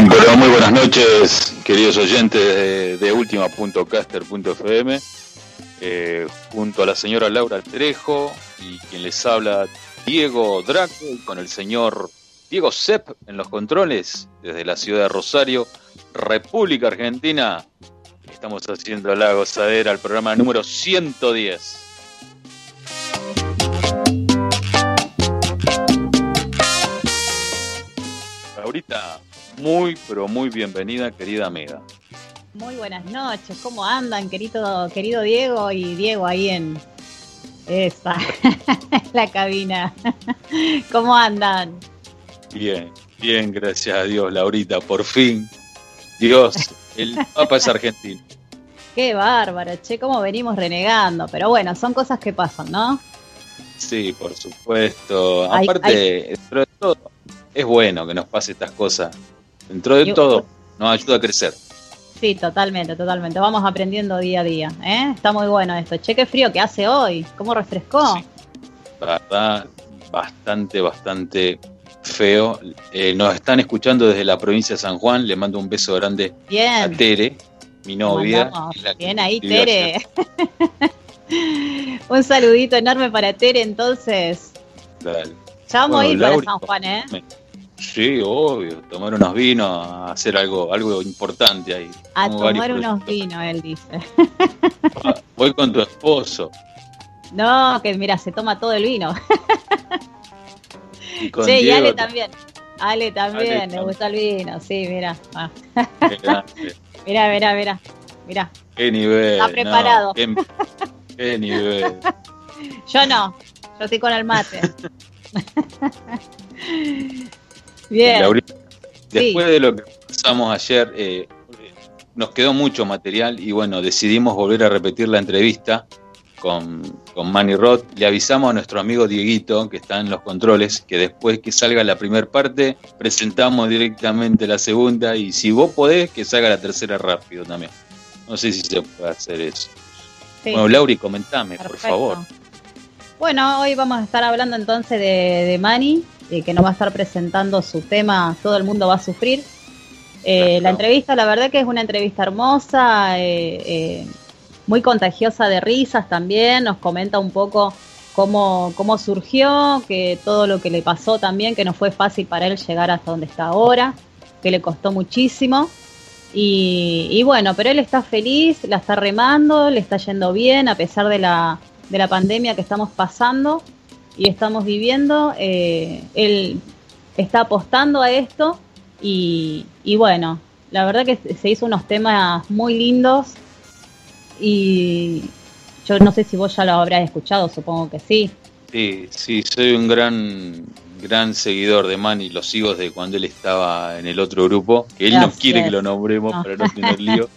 Muy, buenas noches, queridos oyentes de, de Ultima.caster.fm, eh, junto a la señora Laura Trejo y quien les habla Diego Draco con el señor Diego Sepp en los controles desde la ciudad de Rosario, República Argentina. Estamos haciendo la gozadera al programa número 110. Laurita, muy, pero muy bienvenida, querida amiga. Muy buenas noches, ¿cómo andan, querido, querido Diego y Diego ahí en esa, la cabina? ¿Cómo andan? Bien, bien, gracias a Dios, Laurita, por fin. Dios, el Papa es argentino. Qué bárbaro, che, cómo venimos renegando. Pero bueno, son cosas que pasan, ¿no? Sí, por supuesto. Aparte, dentro de todo, es bueno que nos pase estas cosas. Dentro de todo, nos ayuda a crecer. Sí, totalmente, totalmente. Vamos aprendiendo día a día. ¿eh? Está muy bueno esto. Che, qué frío que hace hoy. ¿Cómo refrescó? Sí. verdad, bastante, bastante feo. Eh, nos están escuchando desde la provincia de San Juan. Le mando un beso grande Bien. a Tere, mi novia. Bien ahí, Tere. un saludito enorme para Tere, entonces. Dale. Ya vamos bueno, a ir Laura, para San Juan, ¿eh? Sí, obvio. Tomar unos vinos, hacer algo, algo importante ahí. A tomar unos vinos, él dice. Voy con tu esposo. No, que mira, se toma todo el vino. Y con Che, y Diego Ale también. Ale también, Ale le gusta el vino, sí, mira. Ah. Mira, mira, mira. Mira. Qué nivel. Está no, preparado. qué, qué nivel. Yo no, yo estoy con el mate. Bien. Laurita, después de lo que pasamos ayer, eh, nos quedó mucho material y bueno, decidimos volver a repetir la entrevista con, con Manny Roth. Le avisamos a nuestro amigo Dieguito, que está en los controles, que después que salga la primera parte, presentamos directamente la segunda y si vos podés, que salga la tercera rápido también. No sé si se puede hacer eso. Sí, Bueno, Lauri, comentame, por favor. Bueno, hoy vamos a estar hablando entonces de, de Manny, eh, que nos va a estar presentando su tema Todo el mundo va a sufrir. Eh, la entrevista, la verdad que es una entrevista hermosa, eh, eh, muy contagiosa de risas también, nos comenta un poco cómo, cómo surgió, que todo lo que le pasó también, que no fue fácil para él llegar hasta donde está ahora, que le costó muchísimo. Y, y bueno, pero él está feliz, la está remando, le está yendo bien a pesar de la, de la pandemia que estamos pasando y estamos viviendo. eh, él está apostando a esto y, y bueno, la verdad que se hizo unos temas muy lindos y yo no sé si vos ya lo habrás escuchado, supongo que sí. Sí, sí, soy un gran gran seguidor de Manny, lo sigo desde cuando él estaba en el otro grupo, que él no quiere que lo nombremos No. para no tener lío,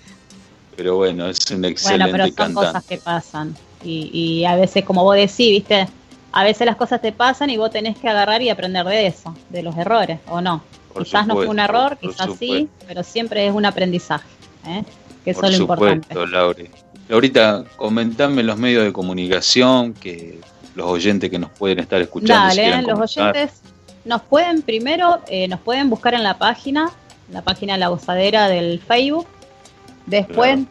pero bueno, es un Bueno, excelente pero son cantante. cosas que pasan y, y a veces, como vos decís, viste, a veces las cosas te pasan y vos tenés que agarrar y aprender de eso, de los errores, ¿o no? Por quizás no fue un error, quizás sí, pero siempre es un aprendizaje, ¿eh? que eso Por es lo importante. Lauri. Laurita, comentame en los medios de comunicación que los oyentes que nos pueden estar escuchando. Dale, los comentar. oyentes nos pueden primero, eh, nos pueden buscar en la página, la página de la gozadera del Facebook. Después, Claro.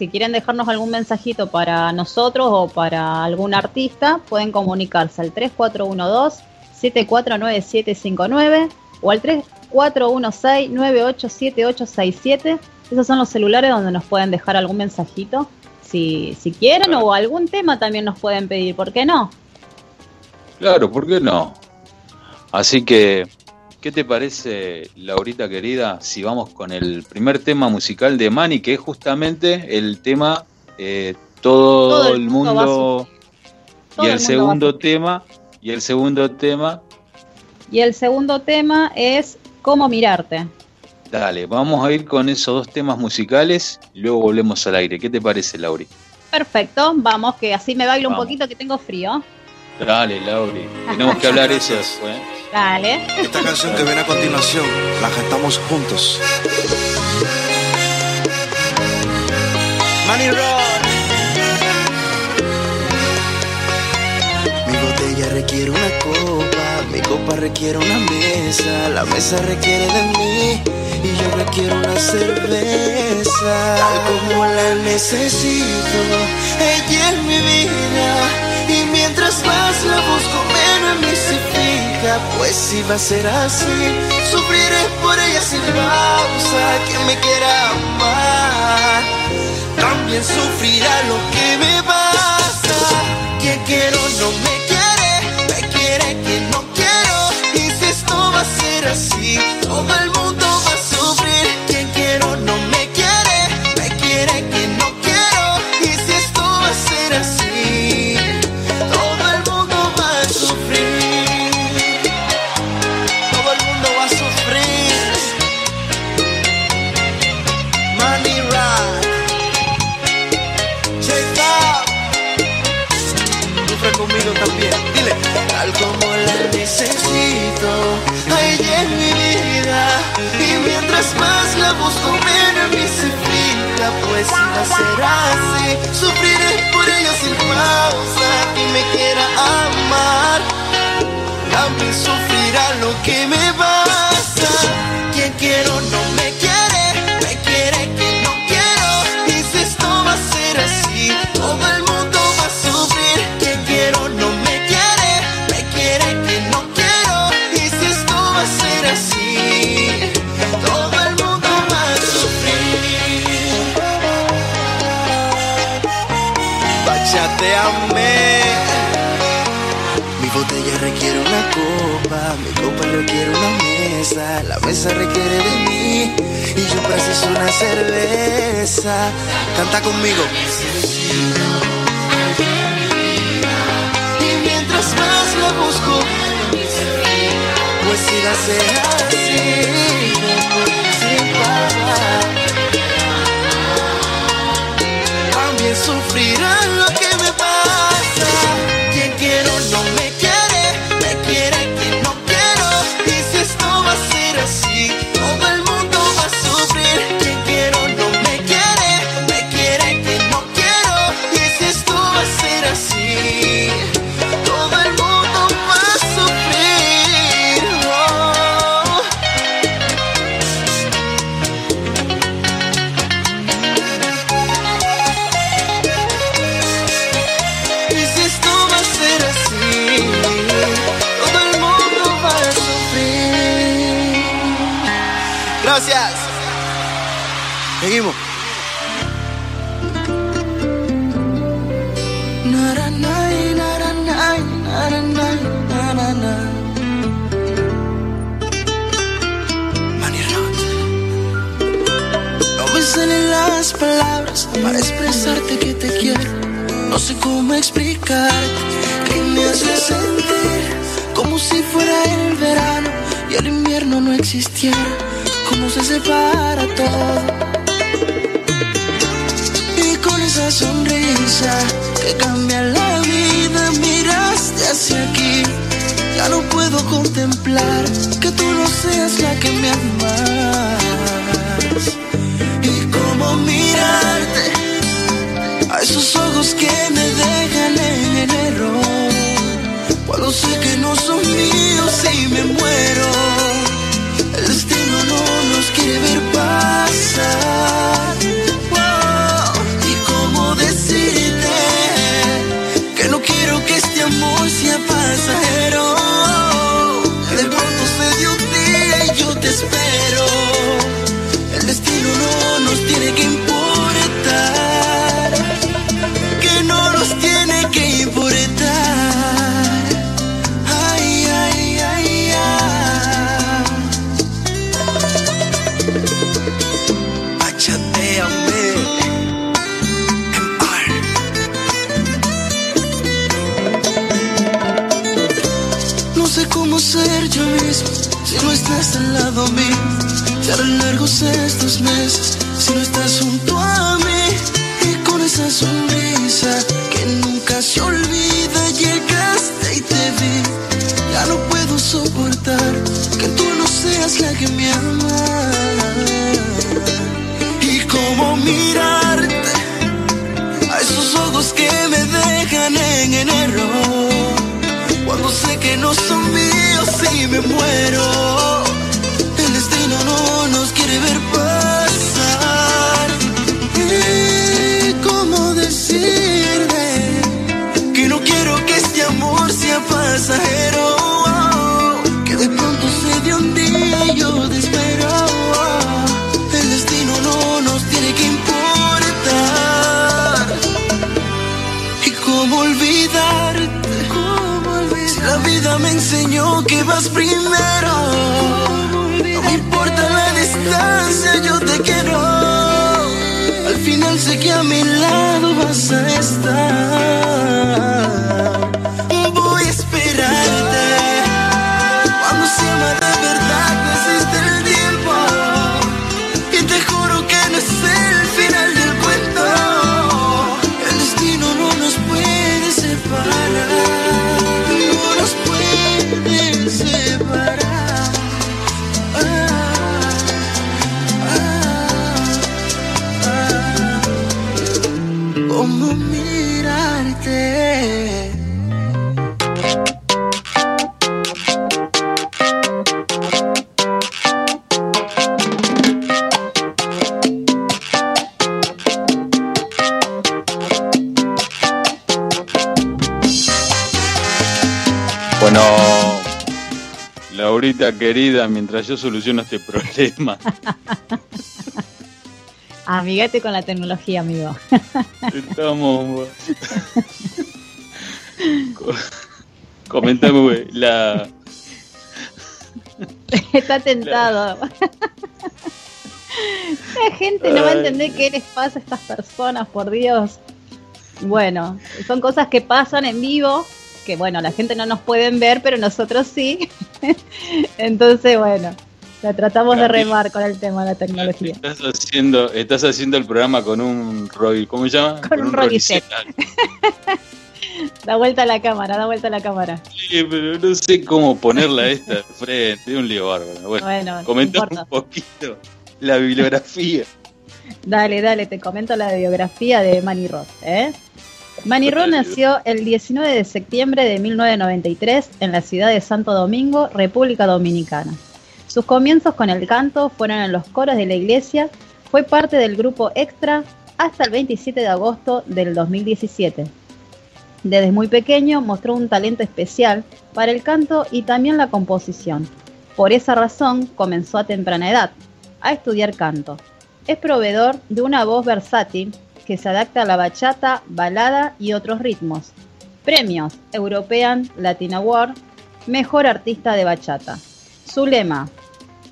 Si quieren dejarnos algún mensajito para nosotros o para algún artista, pueden comunicarse al 3412-749759 o al 3416-987867. Esos son los celulares donde nos pueden dejar algún mensajito. Si, si quieren Claro. o algún tema también nos pueden pedir, ¿por qué no? Claro, ¿por qué no? Así que, ¿qué te parece, Laurita querida, si vamos con el primer tema musical de Manny, que es justamente el tema eh, todo, el mundo. Todo y el mundo segundo tema y el segundo tema, Y el segundo tema es Cómo mirarte. dale, vamos a ir con esos dos temas musicales y luego volvemos al aire. ¿Qué te parece, Lauri? Perfecto, vamos, que así me bailo un poquito que tengo frío. Dale, Lauri. Tenemos que hablar eso después. ¿eh? Dale. Esta canción que viene a continuación la cantamos juntos. Money Rock. Mi botella requiere una copa, mi copa requiere una mesa, la mesa requiere de mí y yo requiero una cerveza. Tal como la necesito, ella es mi vida más la busco, menos en mí se fija. Pues si va a ser así, sufriré por ella sin pausa. Que me quiera amar, también sufrirá lo que me va. Querida, mientras yo soluciono este problema, Amigate con la tecnología, amigo. estamos. Co- Comentame, güey, la. Está tentado. La gente no va a entender qué les pasa a estas personas, por Dios. Bueno, son cosas que pasan en vivo, que bueno, la gente no nos pueden ver, pero nosotros sí. Entonces, bueno, la tratamos de remar con el tema de la tecnología. Estás haciendo, estás haciendo el programa con un Roy, ¿cómo se llama? Con un Roy set. Da vuelta a la cámara, da vuelta a la cámara. Sí, pero no sé cómo ponerla esta de frente, es un lío bárbaro. Bueno, Bueno, un poquito la bibliografía. Dale, dale, te comento la biografía de Manny Roth. ¿eh? Dale. nació el 19 de septiembre de 1993 en la ciudad de Santo Domingo, República Dominicana. Sus comienzos con el canto fueron en los coros de la iglesia, fue parte del grupo Extra hasta el 27 de agosto del 2017. Desde muy pequeño mostró un talento especial para el canto y también la composición. Por esa razón comenzó a temprana edad a estudiar canto. Es proveedor de una voz versátil que se adapta a la bachata, balada y otros ritmos. Premios European Latin Award, Mejor Artista de Bachata. Su lema,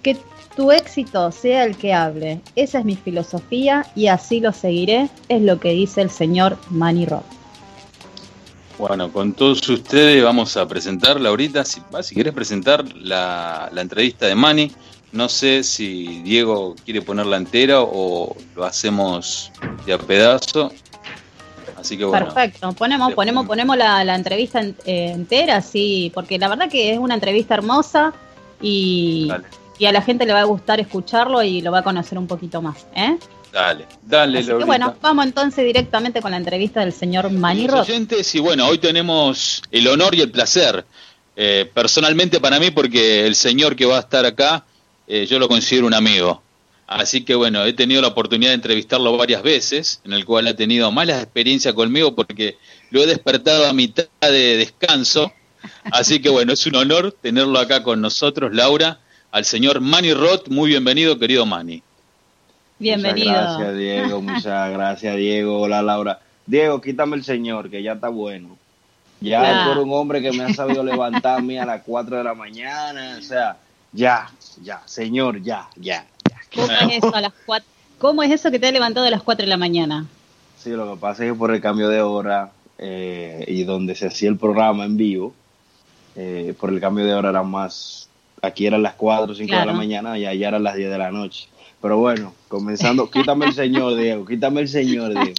que tu éxito sea el que hable. Esa es mi filosofía y así lo seguiré, es lo que dice el señor Manny Rock. Bueno, con todos ustedes vamos a presentar, Laurita, si, va, si quieres presentar la, la entrevista de Manny, no sé si Diego quiere ponerla entera o lo hacemos de a pedazo. Así que bueno, Perfecto, ponemos, ponemos, ponemos la, la entrevista en- eh, entera, sí, porque la verdad que es una entrevista hermosa y, y a la gente le va a gustar escucharlo y lo va a conocer un poquito más. ¿eh? dale, dale, Así que bueno, vamos entonces directamente con la entrevista del señor Roth. oyentes, y bueno, hoy tenemos el honor y el placer, eh, personalmente para mí, porque el señor que va a estar acá, eh, yo lo considero un amigo. Así que bueno, he tenido la oportunidad de entrevistarlo varias veces, en el cual ha tenido malas experiencias conmigo porque lo he despertado a mitad de descanso. Así que bueno, es un honor tenerlo acá con nosotros, Laura, al señor Manny Roth. Muy bienvenido, querido Manny. Bienvenido. Muchas gracias, Diego. Muchas gracias, Diego. Hola, Laura. Diego, quítame el señor, que ya está bueno. Ya Ya. por un hombre que me ha sabido levantarme a las 4 de la mañana. O sea, ya, ya, señor, ya, ya. ¿Cómo es eso a las cuatro? ¿Cómo es eso que te ha levantado a las 4 de la mañana? Sí, lo que pasa es que por el cambio de hora eh, y donde se hacía el programa en vivo, eh, por el cambio de hora era más. Aquí eran las 4 o 5 de Claro. la mañana y allá eran las 10 de la noche. Pero bueno, comenzando, quítame el señor, Diego, quítame el señor, Diego.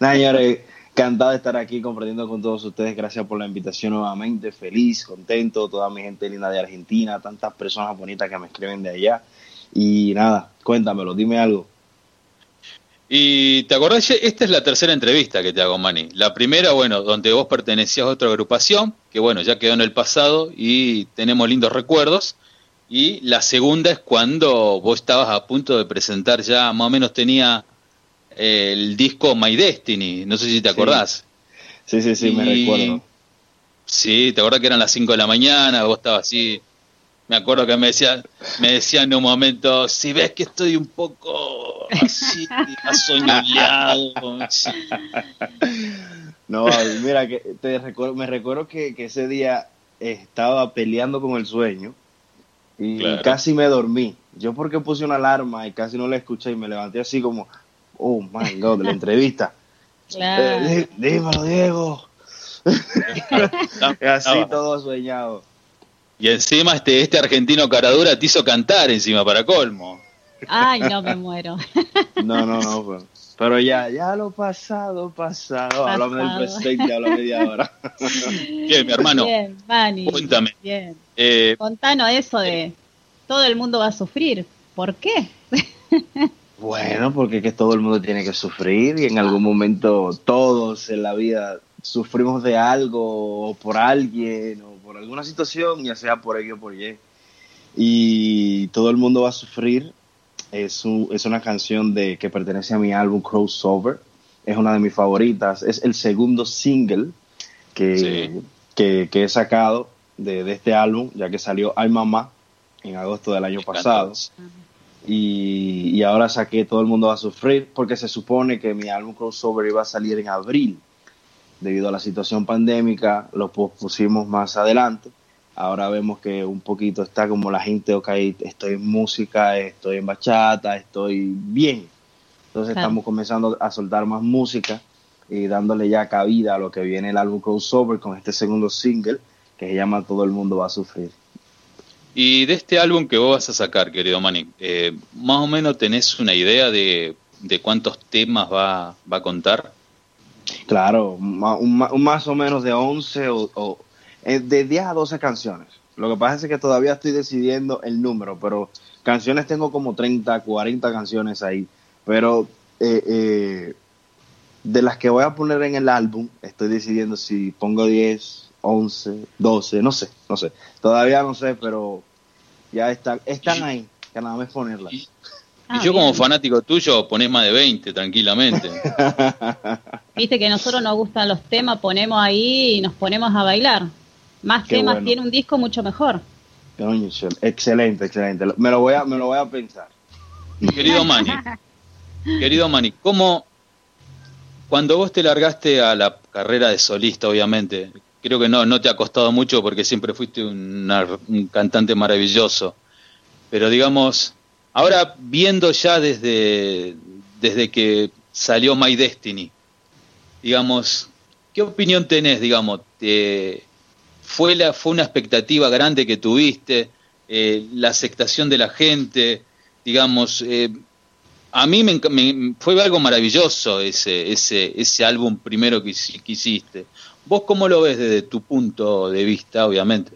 Nada, señores, encantado de estar aquí compartiendo con todos ustedes. Gracias por la invitación nuevamente. Feliz, contento, toda mi gente linda de Argentina, tantas personas bonitas que me escriben de allá. Y nada, cuéntamelo, dime algo. Y te acordás, esta es la tercera entrevista que te hago, Manny. La primera, bueno, donde vos pertenecías a otra agrupación, que bueno, ya quedó en el pasado y tenemos lindos recuerdos. Y la segunda es cuando vos estabas a punto de presentar ya, más o menos tenía el disco My Destiny, no sé si te acordás. Sí, sí, sí, me recuerdo. Sí, te acordás que eran las 5 de la mañana, vos estabas así me acuerdo que me decía, me decía en un momento, si ves que estoy un poco así. No, mira, que te recuerdo, me recuerdo que, ese día estaba peleando con el sueño y casi me dormí. Yo porque puse una alarma y casi no la escuché y me levanté así como, oh my god, de la entrevista. Claro. Eh, dímelo, Diego. así todo soñado. Y encima este, este argentino caradura te hizo cantar encima para colmo. Ay, no me muero. No, no, no. Pero, ya, ya lo pasado, pasado. Háblame del presente, habla media hora. Bien, mi hermano. Bien, Manny. Cuéntame. Bien. Eh, Contanos eso de todo el mundo va a sufrir. ¿Por qué? Bueno, porque es que todo el mundo tiene que sufrir y en algún momento todos en la vida sufrimos de algo o por alguien o por alguna situación, ya sea por X o por Y. Y todo el mundo va a sufrir. Es, es una canción de, que pertenece a mi álbum Crossover. Es una de mis favoritas. Es el segundo single que, que, he sacado de, de, este álbum, ya que salió Ay Mamá en agosto del año pasado. Y, y, ahora saqué Todo el mundo va a sufrir porque se supone que mi álbum Crossover iba a salir en abril debido a la situación pandémica, lo pusimos más adelante. Ahora vemos que un poquito está como la gente, ok, estoy en música, estoy en bachata, estoy bien. Entonces estamos comenzando a soltar más música y dándole ya cabida a lo que viene el álbum Crossover con este segundo single que se llama Todo el mundo va a sufrir. Y de este álbum que vos vas a sacar, querido Manny, eh, más o menos tenés una idea de, de cuántos temas va, va a contar. Claro, un, más o menos de 11 o, eh, de 10 a 12 canciones. Lo que pasa es que todavía estoy decidiendo el número, pero canciones tengo como 30, 40 canciones ahí. Pero eh, eh, de las que voy a poner en el álbum, estoy decidiendo si pongo 10, 11, 12, no sé, no sé. Todavía no sé, pero ya están, están ahí, que nada más ponerlas. y yo como fanático tuyo ponés más de 20 tranquilamente. Viste que a nosotros nos gustan los temas, ponemos ahí y nos ponemos a bailar. Más temas tiene un disco mucho mejor. Excelente, excelente. Me lo voy a, me lo voy a pensar. Querido Manny, querido Manny, ¿cómo cuando vos te largaste a la carrera de solista, obviamente, creo que no, no te ha costado mucho porque siempre fuiste un cantante maravilloso, pero digamos, ahora viendo ya desde, desde que salió My Destiny, digamos, ¿qué opinión tenés, digamos? fue, la, ¿Fue una expectativa grande que tuviste? Eh, ¿La aceptación de la gente? Digamos, eh, a mí me, fue algo maravilloso ese, ese, ese álbum primero que, hiciste. ¿Vos cómo lo ves desde tu punto de vista, obviamente?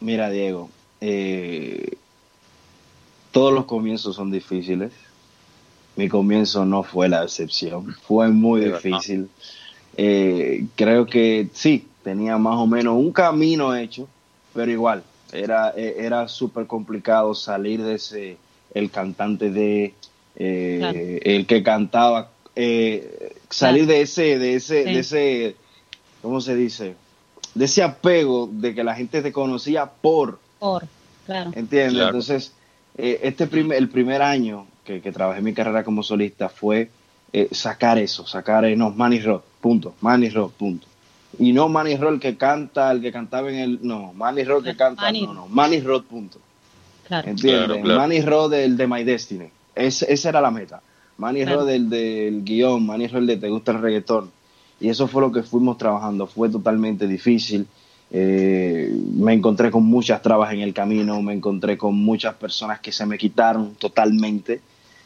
Mira, Diego, eh, todos los comienzos son difíciles. Mi comienzo no fue la excepción, fue muy difícil. Eh, creo que sí, tenía más o menos un camino hecho, pero igual, era, e, era súper complicado salir de ese, el cantante de, eh, el que cantaba, eh, salir de ese, de ese, de ese, ¿cómo se dice? De ese apego de que la gente te conocía por. Por, claro. ¿Entiendes? Entonces, este primer, el primer año que, trabajé mi carrera como solista fue eh, sacar eso, sacar, eh, no, Manny Rock, punto, Manny Rock, punto. Y no Manny Rock el que canta, el que cantaba en el, no, Manny Rock que canta, no, no, Manny Rock, punto. Claro. ¿Entiendes? Manny Rock del de My Destiny, esa era la meta. Manny Rock del, del guion, Manny Rock el de Te gusta el reggaetón. Y eso fue lo que fuimos trabajando, fue totalmente difícil. Eh, me encontré con muchas trabas en el camino, me encontré con muchas personas que se me quitaron totalmente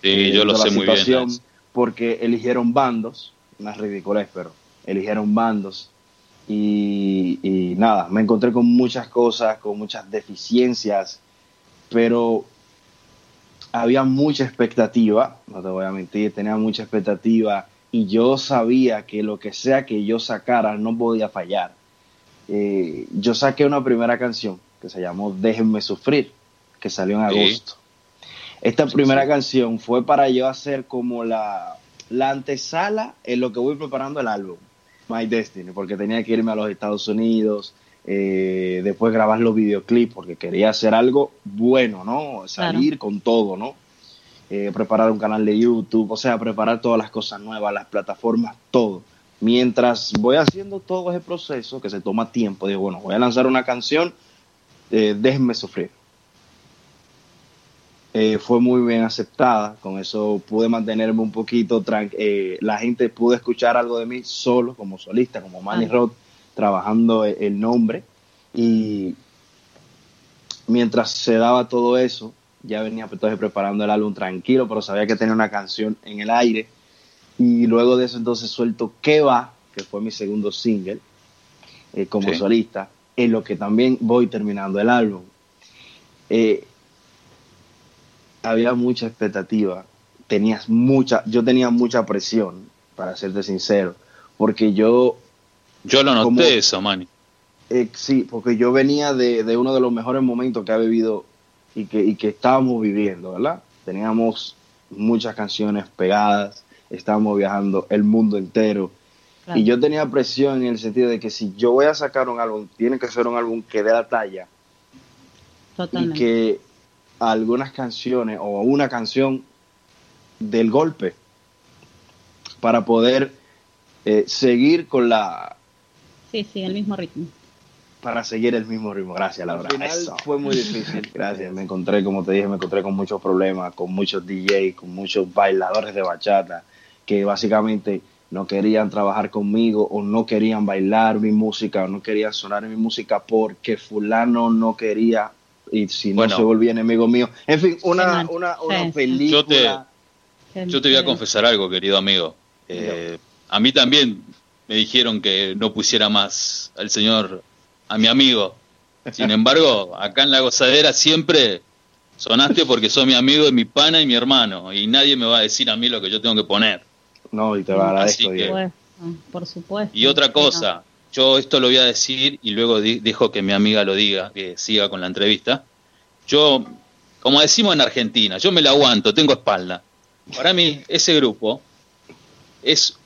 Sí, yo lo sé muy bien. Porque eligieron bandos, una ridiculez, pero eligieron bandos. Y, nada, me encontré con muchas cosas, con muchas deficiencias, pero había mucha expectativa, no te voy a mentir, tenía mucha expectativa y yo sabía que lo que sea que yo sacara no podía fallar. Eh, yo saqué una primera canción que se llamó Déjenme Sufrir, que salió en agosto. Esta primera canción fue para yo hacer como la, la antesala en lo que voy preparando el álbum, My Destiny, porque tenía que irme a los Estados Unidos, eh, después grabar los videoclips, porque quería hacer algo bueno, ¿no? Salir con todo, ¿no? Eh, preparar un canal de YouTube, o sea, preparar todas las cosas nuevas, las plataformas, todo. Mientras voy haciendo todo ese proceso, que se toma tiempo, digo, bueno, voy a lanzar una canción, eh, déjenme sufrir. Eh, fue muy bien aceptada, con eso pude mantenerme un poquito, la gente pudo escuchar algo de mí solo, como solista, como Manny Roth, trabajando e-, el nombre, y mientras se daba todo eso, ya venía pues, entonces preparando el álbum tranquilo, pero sabía que tenía una canción en el aire. Y luego de eso entonces suelto ¿Qué va? que fue mi segundo single eh, como solista, en lo que también voy terminando el álbum. Eh, había mucha expectativa, tenías mucha, yo tenía mucha presión, para serte sincero, porque yo... Yo lo noté eso, Manny. Eh, sí, porque yo venía de, de, uno de los mejores momentos que ha vivido y que, y que estábamos viviendo, ¿verdad? Teníamos muchas canciones pegadas, estábamos viajando el mundo entero. Y yo tenía presión en el sentido de que si yo voy a sacar un álbum, tiene que ser un álbum que dé la talla. Totalmente. Y que algunas canciones o una canción del golpe para poder eh, seguir con la... Sí, sí, el mismo ritmo para seguir el mismo ritmo. Gracias, Laura. Al final fue muy difícil. Gracias. Me encontré, como te dije, me encontré con muchos problemas, con muchos DJs, con muchos bailadores de bachata que básicamente no querían trabajar conmigo o no querían bailar mi música o no querían sonar mi música porque fulano no quería y si no se volvía enemigo mío. En fin, una, una, una película. Yo te, yo te voy a confesar algo, querido amigo. Eh, a mí también me dijeron que no pusiera más al señor a mi amigo. Sin embargo, acá en la gozadera siempre sonaste porque sos mi amigo, mi pana y mi hermano. Y nadie me va a decir a mí lo que yo tengo que poner. No, y te va a agradezco, Por supuesto. Y otra cosa, yo esto lo voy a decir y luego dejo que mi amiga lo diga, que siga con la entrevista. Yo, como decimos en Argentina, yo me la aguanto, tengo espalda. Para mí, ese grupo es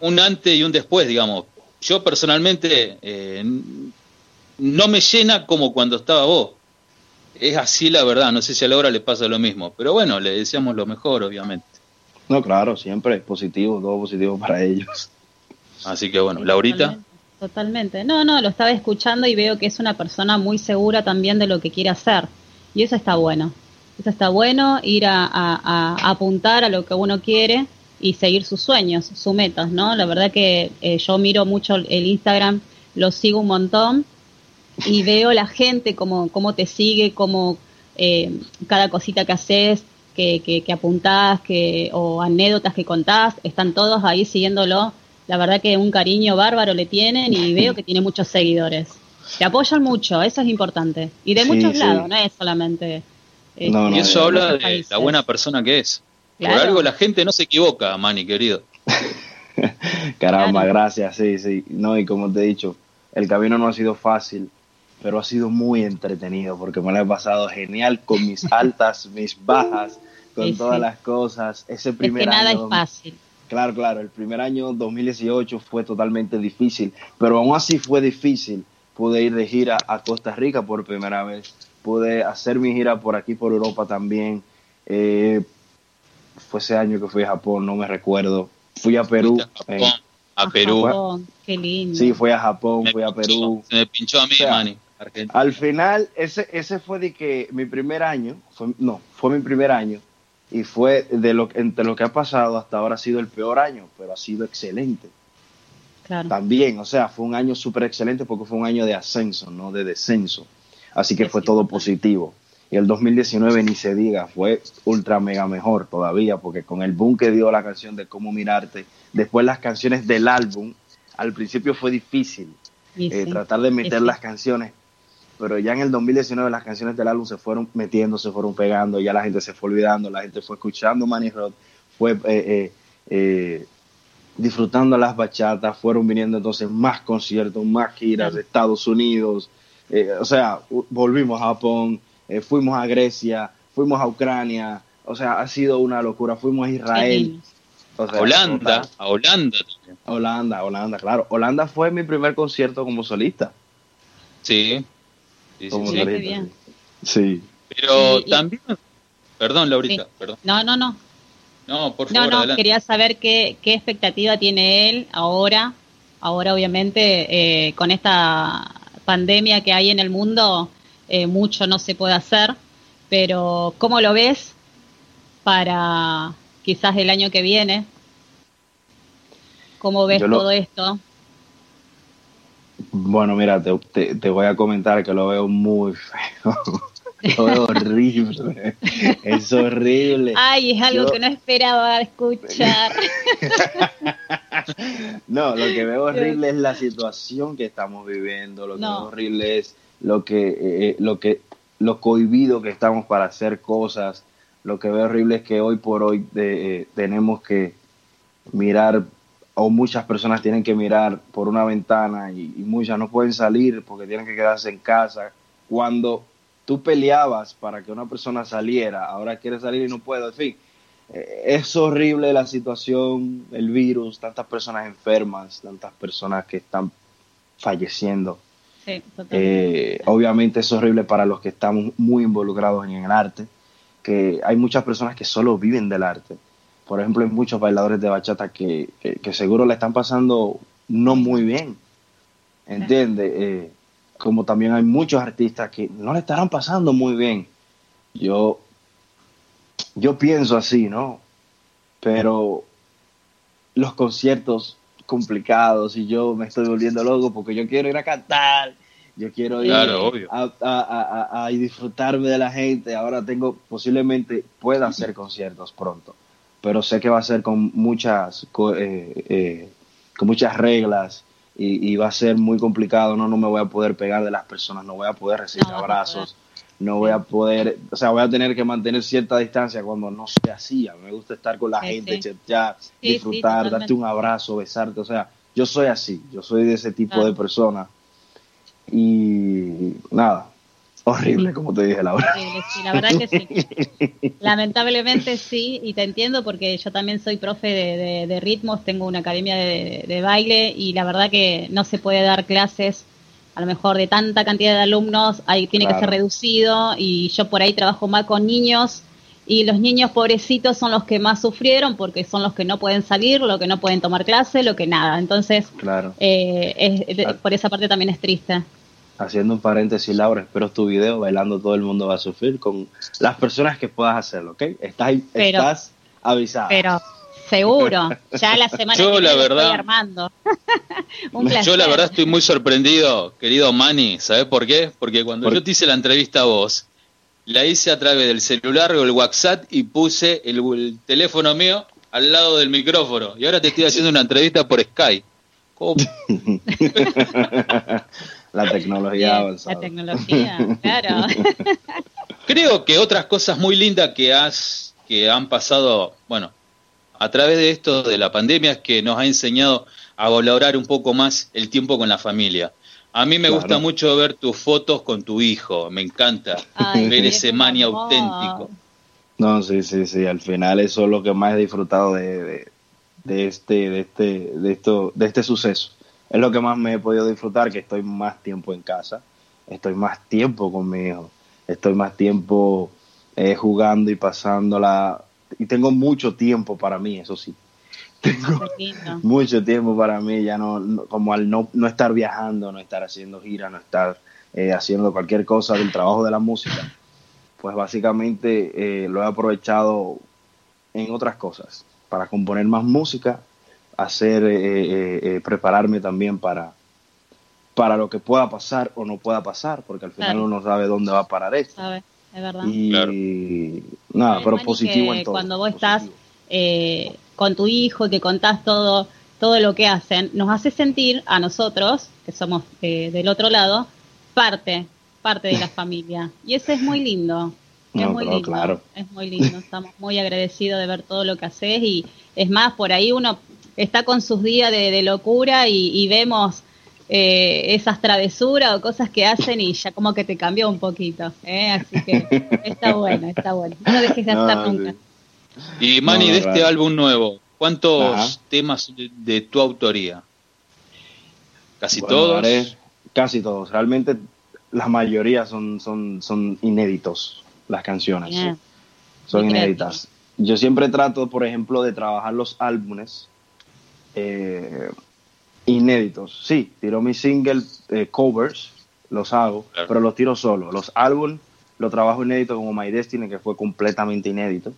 un antes y un después, digamos. Yo personalmente eh, no me llena como cuando estaba vos. Es así la verdad, no sé si a Laura le pasa lo mismo, pero bueno, le deseamos lo mejor, obviamente. No, claro, siempre positivo, todo positivo para ellos. Así que bueno, Laurita. Totalmente, No, no, lo estaba escuchando y veo que es una persona muy segura también de lo que quiere hacer. Y eso está bueno. Eso está bueno, ir a, apuntar a lo que uno quiere y seguir sus sueños, sus metas, ¿no? La verdad que eh, yo miro mucho el Instagram, lo sigo un montón y veo la gente cómo, cómo te sigue, cómo eh, cada cosita que haces, que, que, que, apuntás, que, o anécdotas que contás, están todos ahí siguiéndolo. La verdad que un cariño bárbaro le tienen y veo que tiene muchos seguidores. Te apoyan mucho, eso es importante. Y de muchos lados, no es solamente... Eh, y eso habla de la buena persona que es. Por algo la gente no se equivoca, Manny, querido. Caramba, gracias, sí, sí. No, y como te he dicho, el camino no ha sido fácil pero ha sido muy entretenido porque me lo he pasado genial con mis altas, mis bajas, con todas las cosas. Ese primer es que nada es fácil. Claro, claro, el primer año 2018 fue totalmente difícil, pero aún así fue difícil. Pude ir de gira a Costa Rica por primera vez, pude hacer mi gira por aquí, por Europa también. Eh, fue ese año que fui a Japón, no me recuerdo. Fui a Perú. A, Perú. Qué lindo. Sí, fui a Japón, fui a Perú. Se me pinchó a mí, Manny. Al final, ese, ese fue de que mi primer año, fue, no, fue mi primer año, y fue de lo, entre lo que ha pasado hasta ahora ha sido el peor año, pero ha sido excelente. También, o sea, fue un año súper excelente porque fue un año de ascenso, no de descenso. Así que fue todo positivo. Y el 2019 ni se diga, fue ultra mega mejor todavía, porque con el boom que dio la canción de Cómo Mirarte, después las canciones del álbum, al principio fue difícil eh, tratar de meter las canciones pero ya en el 2019 las canciones del álbum se fueron metiendo, se fueron pegando, ya la gente se fue olvidando, la gente fue escuchando Manny Rod, fue eh, eh, eh, disfrutando las bachatas, fueron viniendo entonces más conciertos, más giras de Estados Unidos, o sea, volvimos a Japón, fuimos a Grecia, fuimos a Ucrania, o sea, ha sido una locura, fuimos a Israel. Holanda, a Holanda también. Holanda, Holanda, claro. Holanda fue mi primer concierto como solista. Sí. Sí, sí, sí. Pero también, perdón, Laurita, perdón. No, no, no. No, por favor. No, no, quería saber qué, qué expectativa tiene él ahora, ahora obviamente eh, con esta pandemia que hay en el mundo, eh, mucho no se puede hacer, pero ¿cómo lo ves para quizás el año que viene? ¿Cómo ves todo esto? Bueno, mira, te, te, voy a comentar que lo veo muy feo. lo veo horrible. es horrible. Ay, es algo que no esperaba escuchar. no, lo que veo horrible es la situación que estamos viviendo. Lo que veo horrible es lo que, eh, lo que, lo cohibido que estamos para hacer cosas. Lo que veo horrible es que hoy por hoy eh, tenemos que mirar o muchas personas tienen que mirar por una ventana y, muchas no pueden salir porque tienen que quedarse en casa. Cuando tú peleabas para que una persona saliera, ahora quiere salir y no puede, en fin. Eh, es horrible la situación, el virus, tantas personas enfermas, tantas personas que están falleciendo. Eh, obviamente es horrible para los que estamos muy involucrados en el arte, que hay muchas personas que solo viven del arte por ejemplo, hay muchos bailadores de bachata que, seguro le están pasando no muy bien, ¿entiendes? Eh, como también hay muchos artistas que no le estarán pasando muy bien. Yo, yo pienso así, ¿no? Pero los conciertos complicados y yo me estoy volviendo loco porque yo quiero ir a cantar, yo quiero ir a, a, disfrutarme de la gente. Ahora tengo, posiblemente pueda hacer conciertos pronto pero sé que va a ser con muchas, eh, eh, con muchas reglas y, va a ser muy complicado, no, no me voy a poder pegar de las personas, no voy a poder recibir abrazos, no voy a poder, o sea, voy a tener que mantener cierta distancia cuando no se hacía, me gusta estar con la gente, ya disfrutar, darte un abrazo, besarte, o sea, yo soy así, yo soy de ese tipo de persona. Y nada, Horrible, como te dije, Laura. Sí, la verdad que sí. Lamentablemente sí, y te entiendo porque yo también soy profe de, ritmos, tengo una academia de, baile y la verdad que no se puede dar clases a lo mejor de tanta cantidad de alumnos, ahí tiene que ser reducido y yo por ahí trabajo más con niños y los niños pobrecitos son los que más sufrieron porque son los que no pueden salir, los que no pueden tomar clase, lo que nada. Entonces, claro. Eh, por esa parte también es triste haciendo un paréntesis, Laura, espero tu video bailando todo el mundo va a sufrir con las personas que puedas hacerlo, ¿ok? Estás, estás avisada. Pero seguro, ya la semana yo, que la verdad, estoy armando. yo la verdad estoy muy sorprendido, querido Manny, ¿sabes por qué? Porque cuando yo te hice la entrevista a vos, la hice a través del celular o el WhatsApp y puse el, teléfono mío al lado del micrófono. Y ahora te estoy haciendo una entrevista por Skype. ¿Cómo? La tecnología avanzada. La tecnología, claro. Creo que otras cosas muy lindas que has que han pasado, bueno, a través de esto de la pandemia es que nos ha enseñado a valorar un poco más el tiempo con la familia. A mí me gusta mucho ver tus fotos con tu hijo, me encanta ver ese mani auténtico. No, sí, sí, sí, al final eso es lo que más he disfrutado de, de, este, de este, de esto, de este suceso es lo que más me he podido disfrutar, que estoy más tiempo en casa, estoy más tiempo con mi hijo, estoy más tiempo eh, jugando y pasándola, y tengo mucho tiempo para mí, eso sí. Tengo mucho tiempo para mí, ya no, como al no, no, estar viajando, no estar haciendo gira, no estar eh, haciendo cualquier cosa del trabajo de la música, pues básicamente eh, lo he aprovechado en otras cosas, para componer más música hacer, eh, eh, eh, prepararme también para, para lo que pueda pasar o no pueda pasar, porque al final uno sabe dónde va a parar esto. es verdad. Y nada, pero positivo en todo. Cuando vos estás con tu hijo y que contás todo, todo lo que hacen, nos hace sentir a nosotros, que somos del otro lado, parte parte de la familia. Y eso es muy lindo. Es No, muy lindo. claro. Es muy lindo. Estamos muy agradecidos de ver todo lo que haces. Y es más, por ahí uno está con sus días de, de locura y, y vemos eh, esas travesuras o cosas que hacen y ya como que te cambió un poquito. ¿eh? Así que está bueno, está bueno. No lo dejes de No, hacer nunca. Y Manny, No, de este álbum nuevo, ¿cuántos Ajá. temas de, de tu autoría? ¿Casi Bueno, todos? haré casi todos. Realmente la mayoría son, son, son inéditos, las canciones. Sí. Son Muy inéditas. Yo siempre trato, por ejemplo, de trabajar los álbumes eh, inéditos. Sí, tiro mis single eh, covers, los hago, Claro. pero los tiro solo. Los álbumes los trabajo inédito como My Destiny, que fue completamente inédito.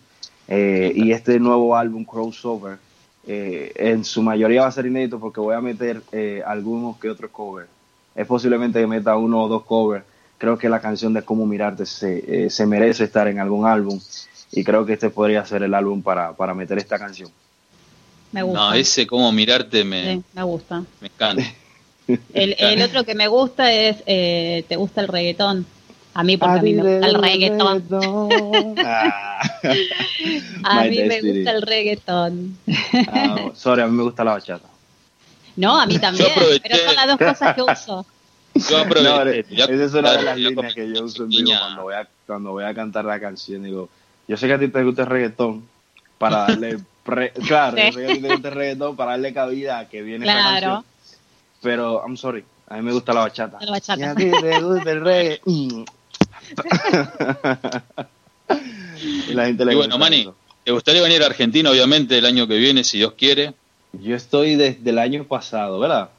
Eh, y este nuevo álbum, Crossover, eh, en su mayoría va a ser inédito porque voy a meter eh, algunos que otros covers. Es posiblemente que meta uno o dos covers. Creo que la canción de Cómo Mirarte se, eh, se merece estar en algún álbum. Y creo que este podría ser el álbum para, para meter esta canción. Me gusta. No, ese como mirarte me, Sí, me gusta. me encanta. El, el otro que me gusta es, eh, ¿te gusta el reggaetón? A mí porque a mí me gusta el reggaetón. Ah. A My mí me gusta el reggaetón. Ah, sorry, a mí me gusta la bachata. No, a mí también, pero son las dos cosas que uso. Yo aproveché. No, esa es una de las líneas que yo uso en vivo cuando voy, a, cuando voy a cantar la canción. Digo, yo sé que a ti te gusta el reggaetón para darle... pre- claro, Sí. reggaetón para darle cabida a que viene esta Claro. canción. Pero, I'm sorry, a mí me gusta la bachata. La bachata. Y a ti te gusta el reggae. Mm. y la gente le Y bueno, Manny, eso. ¿te gustaría venir a Argentina, obviamente, el año que viene, si Dios quiere? Yo estoy desde el año pasado, ¿verdad?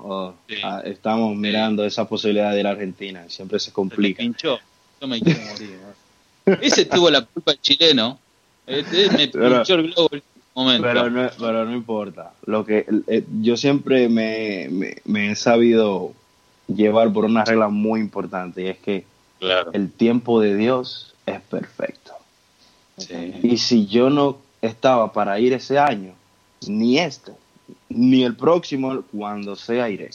Sí. ah, estamos mirando esa posibilidad de ir a Argentina. Siempre se Se complica. pinchó. Yo me quiero morir. ¿no? Ese tuvo la culpa el chileno. Este me Pero- pinchó el globo el momento. Pero no, pero no importa. Lo que eh, yo siempre me, me- me he sabido llevar por una regla muy importante y es que claro. el tiempo de Dios es perfecto. Sí. Y si yo no estaba para ir ese año, ni este, ni el próximo, cuando sea iré.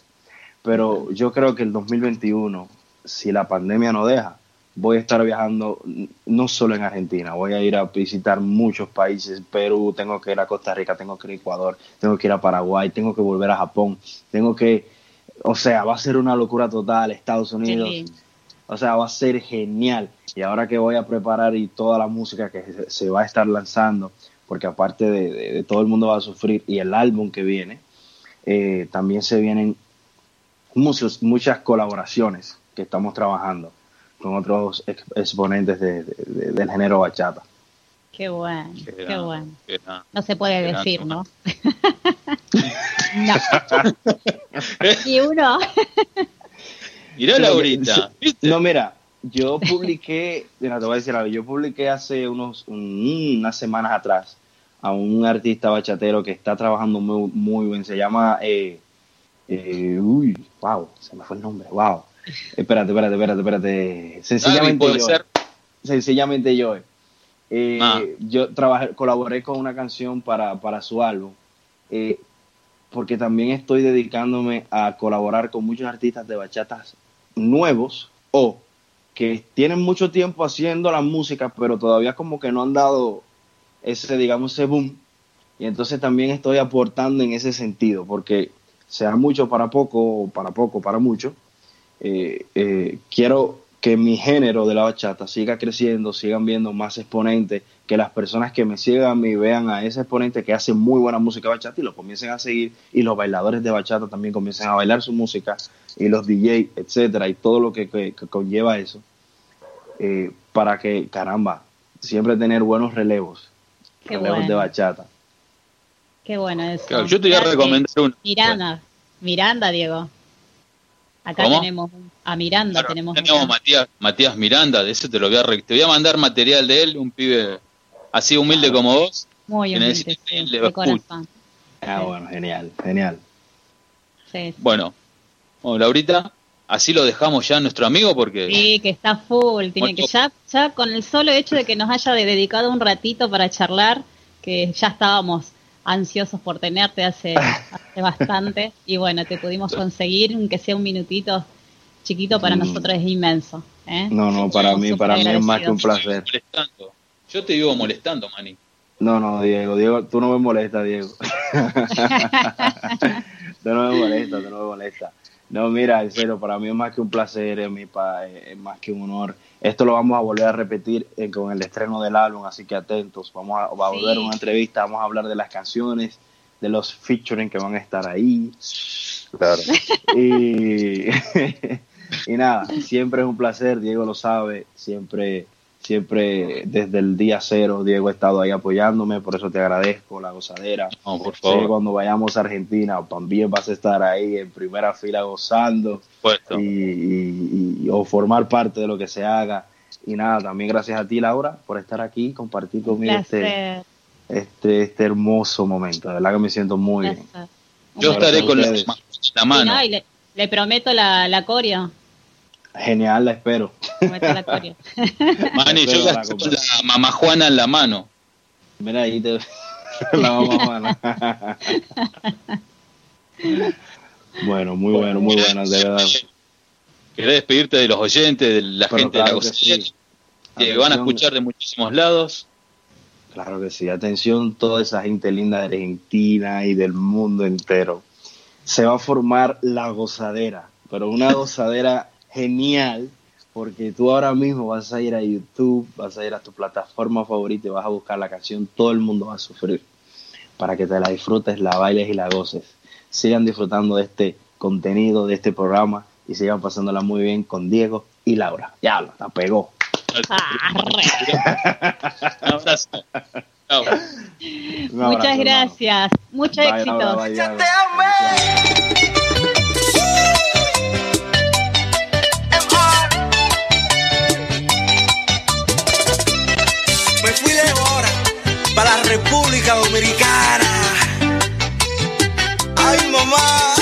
Pero yo creo que el 2021, si la pandemia no deja, voy a estar viajando no solo en Argentina, voy a ir a visitar muchos países, Perú, tengo que ir a Costa Rica, tengo que ir a Ecuador, tengo que ir a Paraguay, tengo que volver a Japón, tengo que, o sea, va a ser una locura total, Estados Unidos, o sea, va a ser genial. Y ahora que voy a preparar y toda la música que se, se va a estar lanzando, porque aparte de, de- de todo el mundo va a sufrir y el álbum que viene, eh, también se vienen muchos, muchas colaboraciones que estamos trabajando con otros ex- exponentes de- de- de- del género bachata. Qué bueno, Qué bueno. qué. No se puede decir, ¿no? no. Y uno, Mirá Laurita. ¿viste? No, mira, yo publiqué, mira, te voy a decir algo, yo publiqué hace unos, un- unas semanas atrás a un artista bachatero que está trabajando muy, muy bien, se llama, eh, eh, uy, wow, se me fue el nombre, wow. Espérate, espérate, espérate, espérate. Sencillamente puede yo. ser. Sencillamente yo. Eh, Ah. Yo trabajé, colaboré con una canción para, para su álbum. eh, porque también estoy dedicándome a colaborar con muchos artistas de bachatas nuevos o que tienen mucho tiempo haciendo la música, pero todavía como que no han dado ese, digamos, ese boom. Y entonces también estoy aportando en ese sentido, porque sea mucho para poco, o para poco para mucho, eh, eh, quiero que mi género de la bachata siga creciendo, sigan viendo más exponentes, que las personas que me sigan y vean a ese exponente que hace muy buena música bachata y lo comiencen a seguir, y los bailadores de bachata también comiencen a bailar su música, y los DJ, etcétera, y todo lo que, que- que conlleva eso, eh, para que, caramba, siempre tener buenos relevos, Qué relevos de bueno. bachata. qué bueno eso. Claro, yo te voy a recomendar uno. Miranda, Miranda, Diego. Acá ¿Cómo? tenemos a Miranda, Claro, tenemos, tenemos acá. Matías, Matías Miranda, de ese te lo voy a re- te voy a mandar material de él, un pibe así humilde como vos. muy humilde, sí, de corazón. Ah, bueno, genial, genial. Sí, Bueno, bueno, Laurita, así lo dejamos ya a nuestro amigo porque Sí, que está full. Tiene que ya, ya con el solo hecho de que nos haya de- dedicado un ratito para charlar, que ya estábamos ansiosos por tenerte hace, hace bastante. Y bueno, te pudimos conseguir, aunque sea un minutito chiquito, para Mm. nosotros es inmenso. ¿eh? No, no, para mí, para mí es más que un placer. Molestando. Yo te vivo molestando, Manny. No, no, Diego, Diego, tú no me molestas, Diego. tú no me molestas, tú no me molestas. No, mira, en serio, para mí es más que un placer, es, mi pa- es más que un honor. Esto lo vamos a volver a repetir eh, con el estreno del álbum, así que atentos. Vamos a, va a volver Sí. una entrevista, vamos a hablar de las canciones, de los featuring que van a estar ahí. Claro. Y, y nada, siempre es un placer, Diego lo sabe, siempre, siempre desde el día cero Diego ha estado ahí apoyándome, por eso te agradezco la gozadera. No, por Sé que favor. cuando vayamos a Argentina también vas a estar ahí en primera fila gozando Puesto. y, y- y- o formar parte de lo que se haga. Y nada, también gracias a ti Laura por estar aquí, compartir conmigo este, este, este hermoso momento. De verdad que me siento muy bien. Yo estaré con la, mano. no, y le, le prometo la, la coreo. Genial, la espero. La. Manny, yo la la mamá Juana en la mano. Mira ahí te la vamos Juana. Bueno, muy bueno, muy bueno, de verdad. Querés despedirte de los oyentes, de la Pero gente de la que gozadera, sí. que van a escuchar de muchísimos lados. Claro que sí. Atención, toda esa gente linda de Argentina y del mundo entero. Se va a formar la gozadera, pero una gozadera genial, porque tú ahora mismo vas a ir a YouTube, vas a ir a tu plataforma favorita y vas a buscar la canción Todo el mundo va a sufrir, para que te la disfrutes, la bailes y la goces. Sigan disfrutando de este contenido, de este programa y sigan pasándola muy bien con Diego y Laura. Ya, la pegó. Un abrazo. Abrazo, Muchas hermano. gracias. Mucho Bye, éxito. Laura. Para la República Dominicana. Ay, mamá.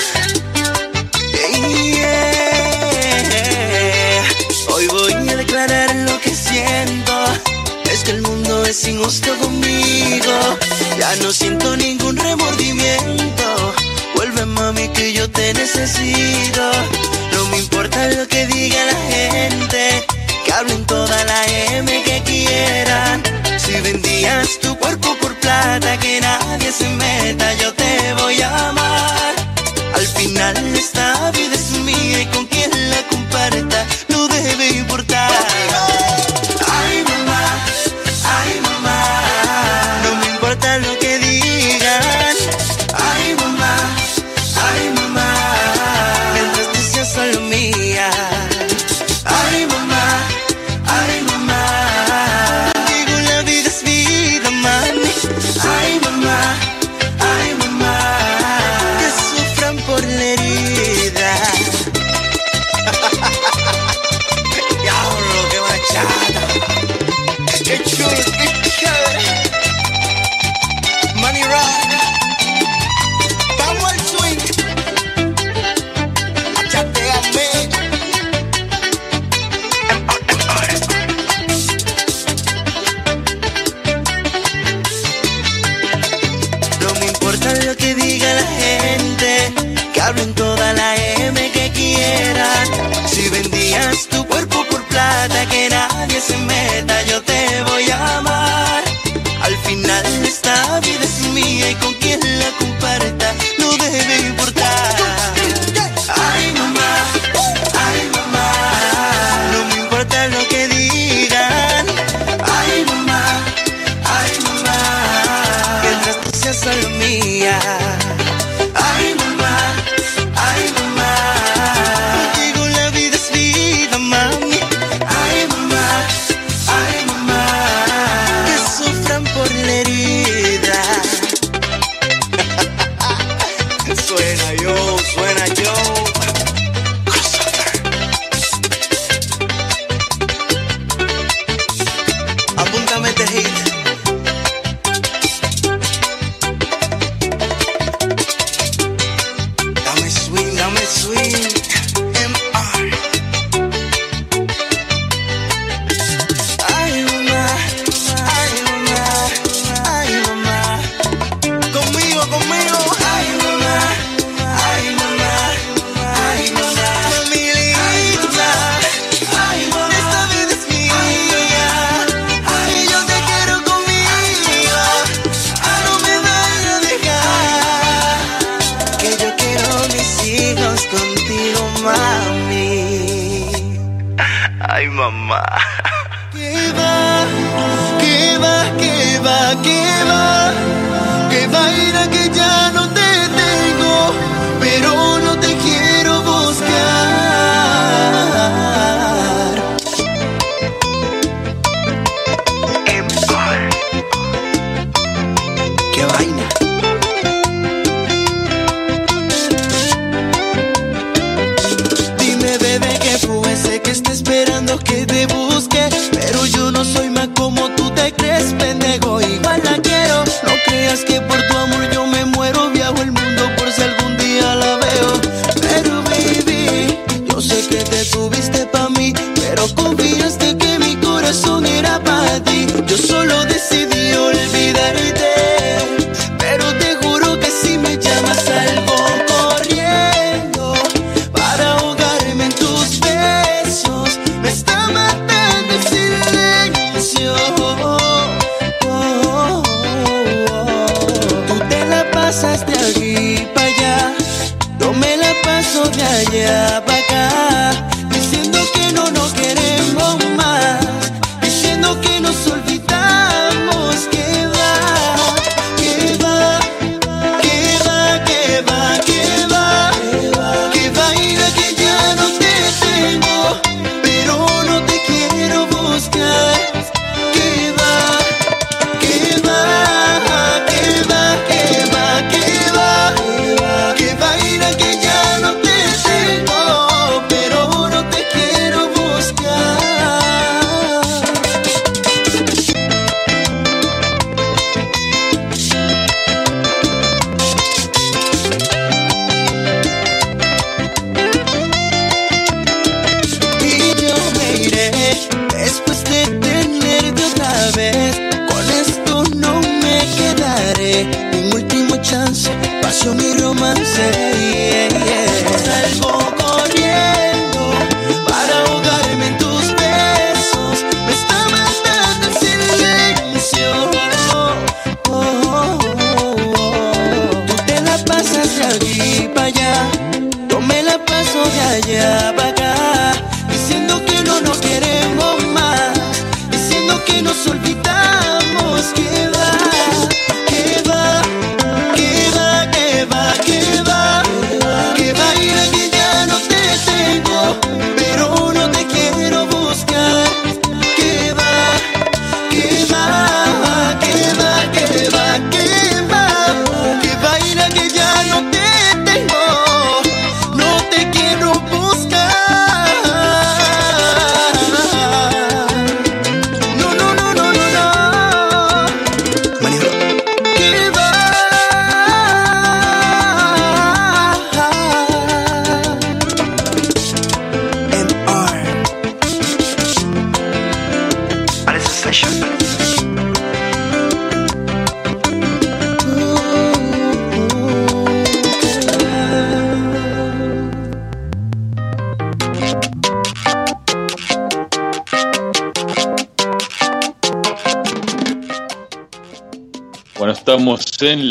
Yeah. Hoy voy a declarar lo que siento. Es que el mundo es injusto conmigo. Ya no siento ningún remordimiento. Vuelve, mami, que yo te necesito. No me importa lo que diga la gente. Que hablen toda la M que quieran. Si vendías tu cuerpo por plata, que nadie se meta, yo te voy a amar. Al final esta vida es mía y con quien la comparta no debe importar.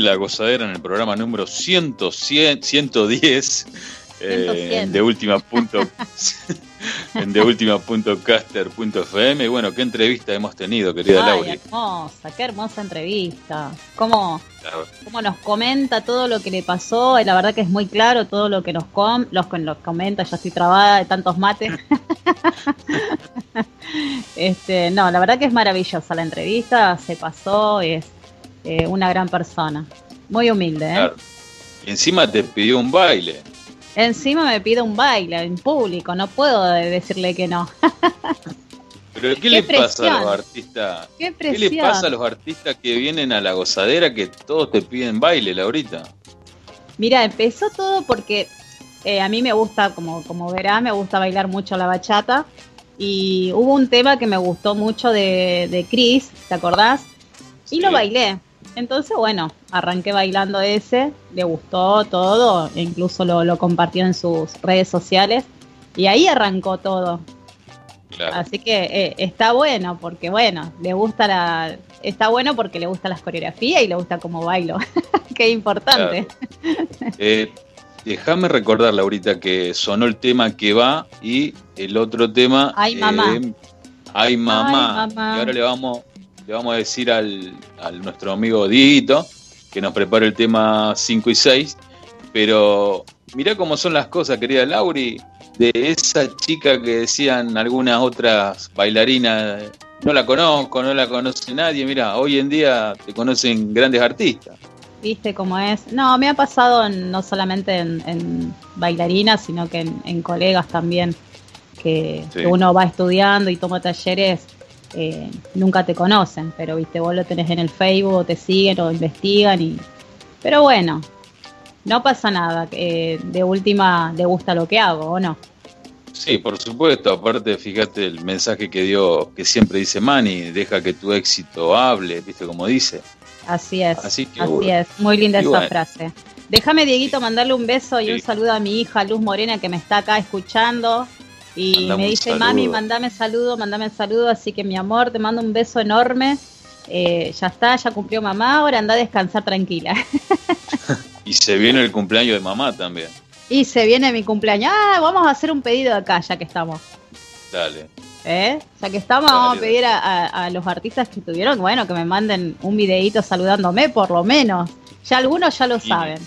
En La Gozadera en el programa número 100, 100 110 eh, 100. en de última punto en de última punto caster punto fm. Y bueno, qué entrevista hemos tenido, querida Ay, Lauri. hermosa, qué hermosa entrevista. Cómo, cómo nos comenta todo lo que le pasó. y La verdad que es muy claro todo lo que nos, com los, que nos comenta. Ya estoy trabada de tantos mates. este, no, la verdad que es maravillosa la entrevista. Se pasó, es eh, una gran persona. Muy humilde, ¿eh? Claro. Y encima te pidió un baile. Encima me pide un baile en público. No puedo decirle que no. Pero ¿qué, Qué le pasa a los artistas? Qué ¿Qué le pasa a los artistas que vienen a la gozadera que todos te piden baile, Laurita? Mira, empezó todo porque eh, a mí me gusta, como, como verá, me gusta bailar mucho la bachata. Y hubo un tema que me gustó mucho de, de Chris, ¿te acordás? Y lo bailé. Entonces, bueno, arranqué bailando ese, le gustó todo, e incluso lo, lo compartió en sus redes sociales. Y ahí arrancó todo. Claro. Así que eh, está bueno, porque bueno, le gusta la. Está bueno porque le gusta las coreografías y le gusta cómo bailo. Qué importante. Eh, déjame recordar, Laurita, que sonó el tema que va y el otro tema. Ay, mamá. eh, Ay, mamá. Ay, mamá. Y ahora le vamos, le vamos a decir al, al nuestro amigo Dieguito que nos prepare el tema 5 y 6. Pero mirá cómo son las cosas, querida Lauri, de esa chica que decían algunas otras bailarinas, no la conozco, no la conoce nadie. Mira, hoy en día te conocen grandes artistas. ¿Viste cómo es? No, me ha pasado en- no solamente en, en bailarinas, sino que en, en colegas también, que, Sí. que uno va estudiando y toma talleres, eh, nunca te conocen, pero viste, vos lo tenés en el Facebook, o te siguen o investigan y... Pero bueno, no pasa nada, eh, de última le gusta lo que hago, ¿o no? Sí, por supuesto. Aparte, fíjate el mensaje que dio, que siempre dice Manny, deja que tu éxito hable, ¿viste cómo dice? Así es, Así que así bueno. es, muy linda Y esa bueno. frase. Déjame, Dieguito, mandarle un beso y Sí. un saludo a mi hija Luz Morena que me está acá escuchando. Y Mandame me dice, mami, mandame saludo, mandame saludo. Así que mi amor, te mando un beso enorme. Eh, ya está, ya cumplió mamá, ahora anda a descansar tranquila. Y se viene el cumpleaños de mamá también. y se viene mi cumpleaños. Ah, vamos a hacer un pedido acá, ya que estamos. Dale. ¿Eh? Ya que estamos, Dale, vamos a pedir a, a- a los artistas que estuvieron, bueno, que me manden un videíto saludándome, por lo menos. Ya algunos ya lo saben.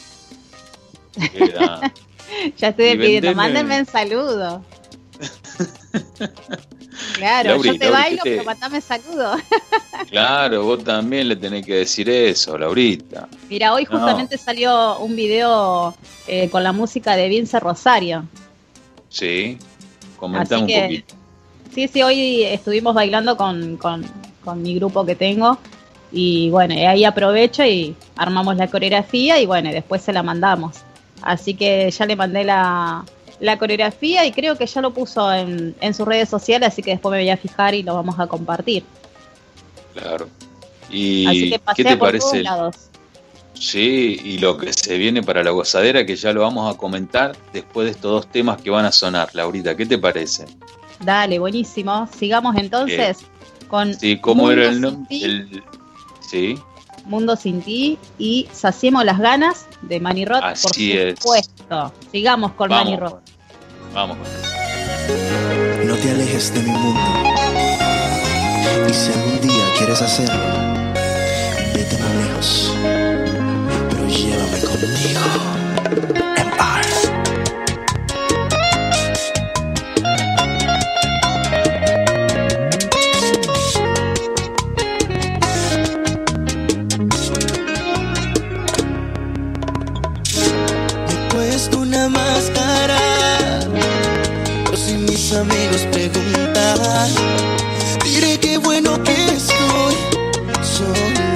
Ya estoy pidiendo, mándenme un saludo. Claro, Lauri, yo te Lauri, bailo, ¿qué te- pero mandame saludo. Claro, vos también le tenés que decir eso, Laurita. Mira, hoy No. justamente salió un video eh, con la música de Vince Rosario. Sí. Comentame Así un poquito. Sí, sí, hoy estuvimos bailando con, con, con mi grupo que tengo. Y bueno, ahí aprovecho y armamos la coreografía y bueno, después se la mandamos. Así que ya le mandé la, la coreografía y creo que ya lo puso en, en sus redes sociales, así que después me voy a fijar y lo vamos a compartir. Claro. ¿Y así que qué te por parece? todos el- lados. Sí, y lo que se viene para la gozadera, que ya lo vamos a comentar después de estos dos temas que van a sonar, Laurita, ¿qué te parece? Dale, buenísimo. Sigamos entonces con Sí, ¿cómo era el nombre? El... Sí, Mundo sin ti y Saciemos las ganas de Manny Roth, por Así es. supuesto. Sigamos con Manny vamos. Roth. Vamos. No te alejes de mi mundo. Y si algún día quieres hacerlo, vete muy lejos. Pero llévame contigo. Una máscara Pero si mis amigos preguntan, diré que bueno que estoy solo.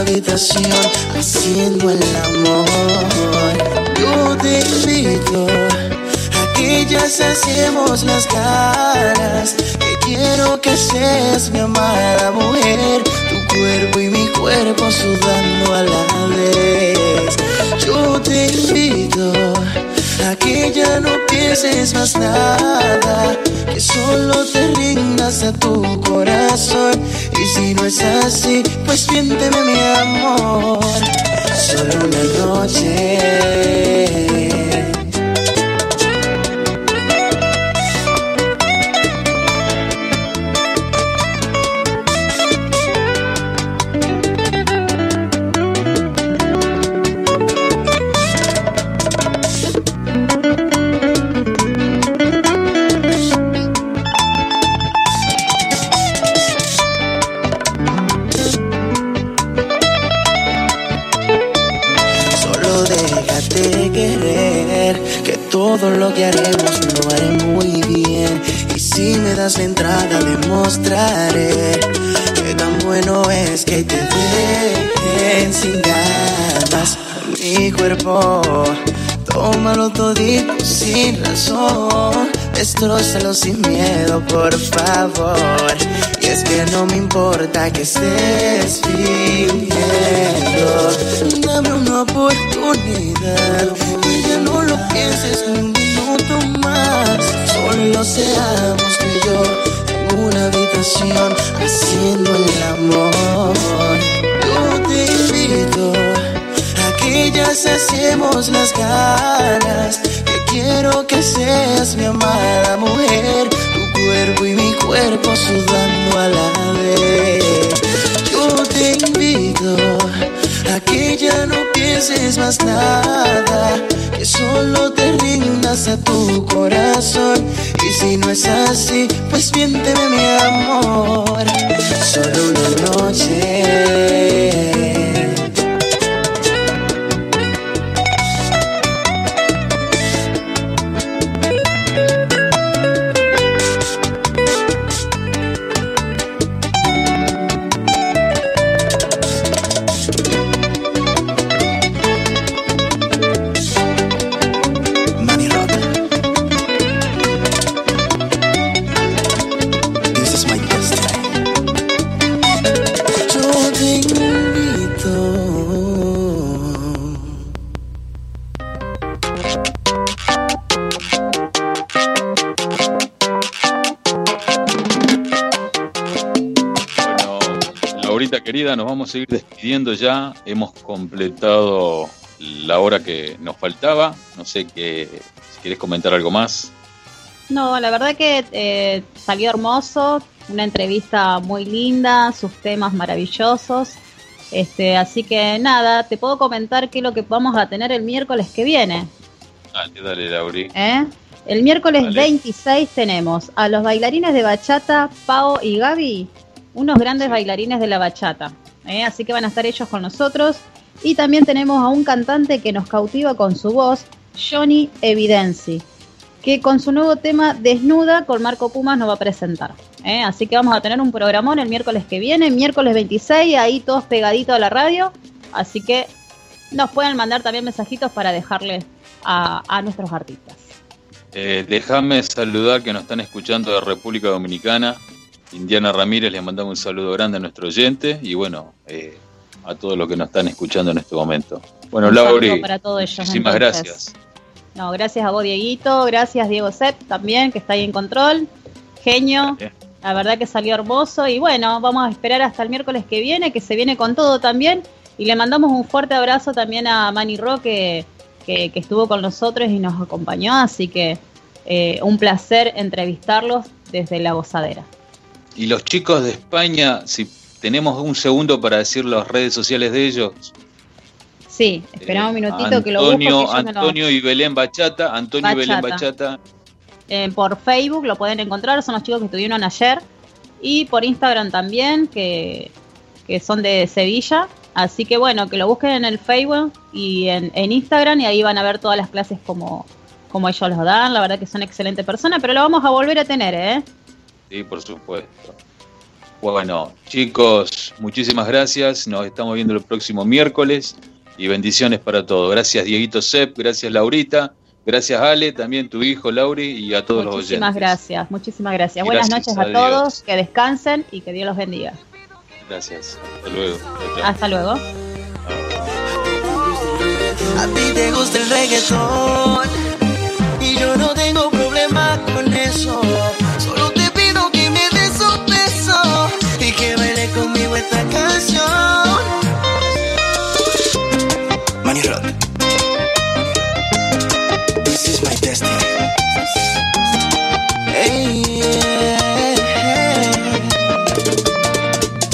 Habitación haciendo el amor. Yo te invito a que ya saciemos las ganas. Que quiero que seas mi amada mujer. Tu cuerpo y mi cuerpo sudando a la vez. Yo te invito a que ya no pienses más nada, que solo te rindas a tu corazón. Y si no es así, pues miénteme mi amor, solo una noche. Tómalo todito sin razón. Destrózalo sin miedo, por favor. Y es que no me importa que estés fingiendo. Dame una oportunidad y ya no lo pienses un minuto más. Solo seamos tú yo en una habitación haciendo el amor. Yo te invito ya saciemos las ganas. Que quiero que seas mi amada mujer. Tu cuerpo y mi cuerpo sudando a la vez. Yo te invito a que ya no pienses más nada, que solo te rindas a tu corazón. Y si no es así, pues miénteme mi amor, solo una noche. Vamos a ir despidiendo ya. Hemos completado la hora que nos faltaba. No sé qué, si quieres comentar algo más. No, la verdad que eh, salió hermoso, una entrevista muy linda, sus temas maravillosos. Este, así que nada, te puedo comentar qué es lo que vamos a tener el miércoles que viene. Dale, dale, Lauri. ¿eh? El miércoles Vale. 26 tenemos a los bailarines de bachata, Pao y Gaby, unos grandes Sí. bailarines de la bachata. ¿Eh? Así que van a estar ellos con nosotros. Y también tenemos a un cantante que nos cautiva con su voz, Johnny Evidenci, que con su nuevo tema Desnuda con Marco Pumas nos va a presentar. ¿eh? Así que vamos a tener un programón el miércoles que viene, miércoles 26, ahí todos pegaditos a la radio. Así que nos pueden mandar también mensajitos para dejarles a, a nuestros artistas. Eh, déjame saludar que nos están escuchando de República Dominicana. Indiana Ramírez, les mandamos un saludo grande a nuestro oyente y bueno, eh, a todos los que nos están escuchando en este momento. Bueno, Un Lauri, saludo para todos ellos, muchísimas entonces. gracias. No, gracias a vos, Dieguito. Gracias, Diego Set, también, que está ahí en control. Genio. La verdad que salió hermoso. Y bueno, vamos a esperar hasta el miércoles que viene, que se viene con todo también. Y le mandamos un fuerte abrazo también a Manny Rock, que, que, que estuvo con nosotros y nos acompañó. Así que eh, un placer entrevistarlos desde la gozadera. Y los chicos de España, si tenemos un segundo para decir las redes sociales de ellos. Sí, esperamos un Eh, minutito que lo busco. que Antonio, lo- Antonio y Belén Bachata, Antonio y Belén Bachata. Bachata. Eh, por Facebook lo pueden encontrar, son los chicos que estuvieron ayer. Y por Instagram también, que, que son de Sevilla. Así que bueno, que lo busquen en el Facebook y en, en Instagram y ahí van a ver todas las clases como, como ellos los dan. La verdad que son excelentes personas, pero lo vamos a volver a tener, ¿eh? Sí, por supuesto. Bueno, chicos, muchísimas gracias. Nos estamos viendo el próximo miércoles y bendiciones para todos. Gracias, Dieguito Sepp, gracias, Laurita, gracias, Ale, también tu hijo, Lauri, y a todos los oyentes. Muchísimas gracias, muchísimas gracias. Buenas Gracias noches a, todos, que descansen y que Dios los bendiga. Gracias. Hasta luego. Hasta luego. A ti te gusta el reggaetón y yo no tengo problema con eso. Esta canción. Manny Rod. This is my destiny. Hey, yeah.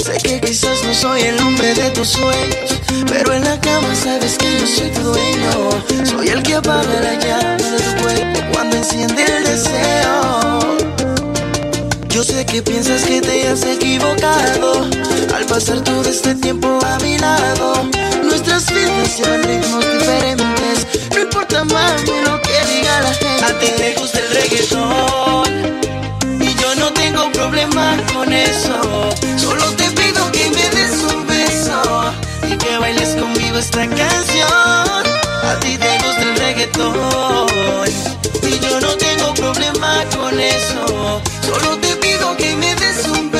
Sé que quizás no soy el hombre de tus sueños, pero en la cama sabes que yo soy tu dueño. Soy el que apaga la llama de tu cuerpo cuando enciende el deseo. Yo sé que piensas que te has equivocado al pasar todo este tiempo a mi lado. Nuestras vidas llevan ritmos diferentes, no importa mami lo que diga la gente. A ti te gusta el reggaetón y yo no tengo problema con eso. Solo te pido que me des un beso y que bailes conmigo esta canción. A ti te gusta el reggaetón y yo no tengo problema con eso. Solo pido que me des un